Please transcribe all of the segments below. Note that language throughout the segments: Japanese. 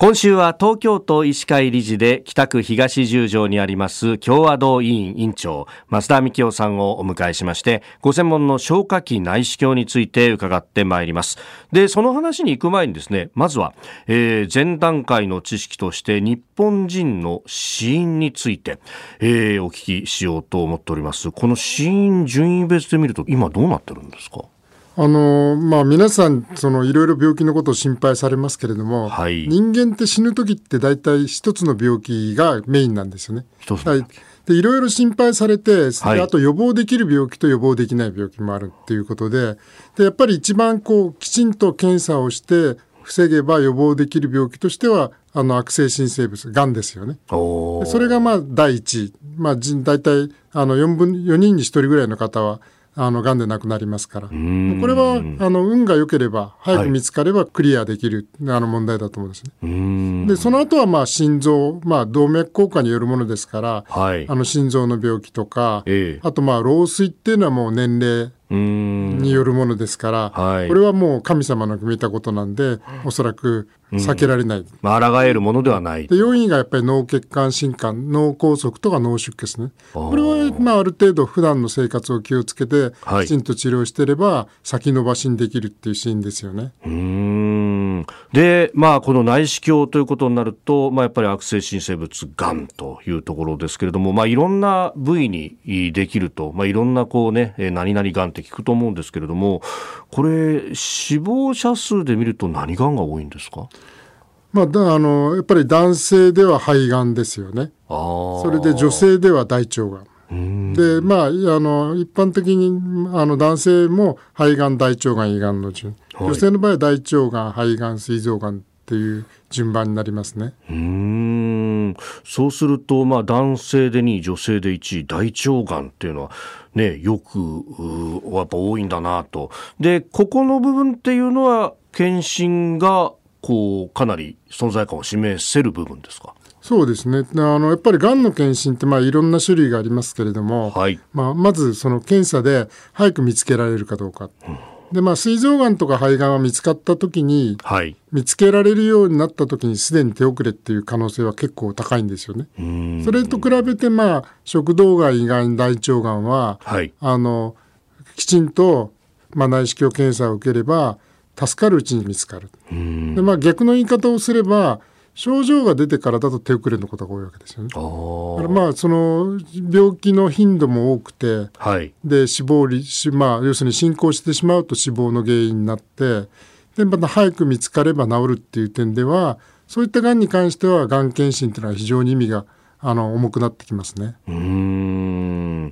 今週は東京都医師会理事で北区東十条にあります共和堂委員委員長増田幹夫さんをお迎えしましてご専門の消化器内視鏡について伺ってまいります。でその話に行く前にですねまずは、えー、前段階の知識として日本人の死因について、えー、お聞きしようと思っております。この死因順位別で見ると今どうなってるんですか？あのまあ、皆さんそのいろいろ病気のことを心配されますけれども、はい、人間って死ぬ時って大体一つの病気がメインなんですよね。はい、でいろいろ心配されて、はい、あと予防できる病気と予防できない病気もあるっていうことででやっぱり一番こうきちんと検査をして防げば予防できる病気としてはあの悪性新生物がんですよね。それがまあ第一、まあ、大体あの 4, 分4人に1人ぐらいの方はあの、癌で亡くなりますから。これは、あの、運が良ければ、早く見つかればクリアできる、はい、あの問題だと思うんですね。で、その後は、まあ、心臓、まあ、動脈硬化によるものですから、はい、あの、心臓の病気とか、えー、あと、まあ、老衰っていうのはもう年齢、によるものですから、はい、これはもう神様の決めたことなんで、おそらく避けられない。うん、まあ、抗えるものではない。で、要因がやっぱり脳血管疾患、脳梗塞とか脳出血ね。これは、まあ、ある程度普段の生活を気をつけて、きちんと治療してれば、先延ばしにできるっていうシーンですよね。うんで、まあ、この内視鏡ということになると、まあ、やっぱり悪性新生物、がんというところですけれども、まあ、いろんな部位にできると、まあ、いろんなこうね、何々がんって聞くと思うんですけれども、これ、死亡者数で見ると何がんが多いんですか？まあ、だあのやっぱり男性では肺がんですよね。それで女性では大腸がん。でまああの一般的にあの男性も肺がん大腸がん胃がんの順、はい、女性の場合は大腸がん肺がん膵臓がんっていう順番になりますね。うんそうすると、まあ、男性で2位女性で1位大腸がんっていうのは、ね、よくやっぱ多いんだなと。でここの部分っていうのは検診がこうかなり存在感を示せる部分ですか？そうですねあのやっぱりがんの検診ってまあいろんな種類がありますけれども、はい、まあ、まずその検査で早く見つけられるかどうか。うんでまあ膵臓がんとか肺がんは見つかった時に、はい、見つけられるようになった時にすでに手遅れっていう可能性は結構高いんですよね。それと比べてまあ食道がん胃がん大腸がんは、はい、あのきちんと、まあ、内視鏡検査を受ければ助かるうちに見つかる。でまあ逆の言い方をすれば症状が出てからだと手遅れのことが多いわけですよね。だからまあその病気の頻度も多くて、はい、で死亡率まあ要するに進行してしまうと死亡の原因になってでまた早く見つかれば治るっていう点ではそういったがんに関してはがん検診というのは非常に意味があの重くなってきますね。うん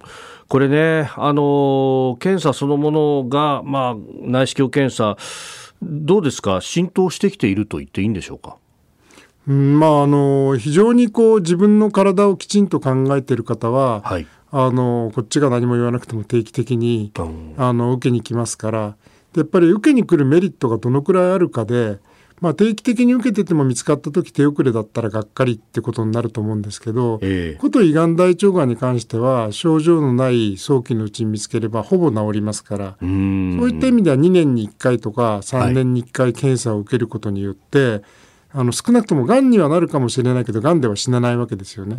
これね、あの検査そのものが、まあ、内視鏡検査どうですか？浸透してきていると言っていいんでしょうか？まあ、あの非常にこう自分の体をきちんと考えている方は、はい、あのこっちが何も言わなくても定期的に、あの受けに来ますから。やっぱり受けに来るメリットがどのくらいあるかで、まあ、定期的に受けてても見つかった時手遅れだったらがっかりってことになると思うんですけど、えー、こと胃がん大腸がんに関しては症状のない早期のうちに見つければほぼ治りますから。そういった意味では2年に1回とか3年に1回検査を受けることによって、はいあの少なくともがんにはなるかもしれないけどがんでは死なないわけですよね。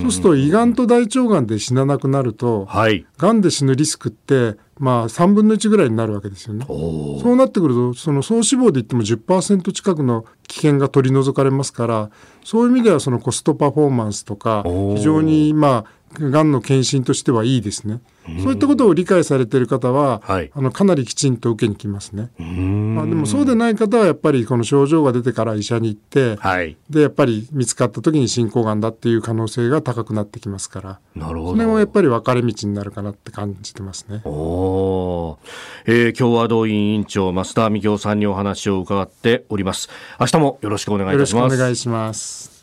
そうすると胃がんと大腸がんで死ななくなると、はい、がんで死ぬリスクってまあ3分の1ぐらいになるわけですよね。そうなってくるとその総死亡で言っても10%近くの危険が取り除かれますからそういう意味ではそのコストパフォーマンスとか非常にまあがんの検診としてはいいですね。そういったことを理解されている方は、はい、あのかなりきちんと受けに来ますね。まあ、でもそうでない方はやっぱりこの症状が出てから医者に行って、はい、でやっぱり見つかった時に進行がんだっていう可能性が高くなってきますから。なるほど。それもやっぱり分かれ道になるかなって感じてますね。おえー、共和党委員長増田美京さんにお話を伺っております。明日もよろしくお願いいたします。よろしくお願いします。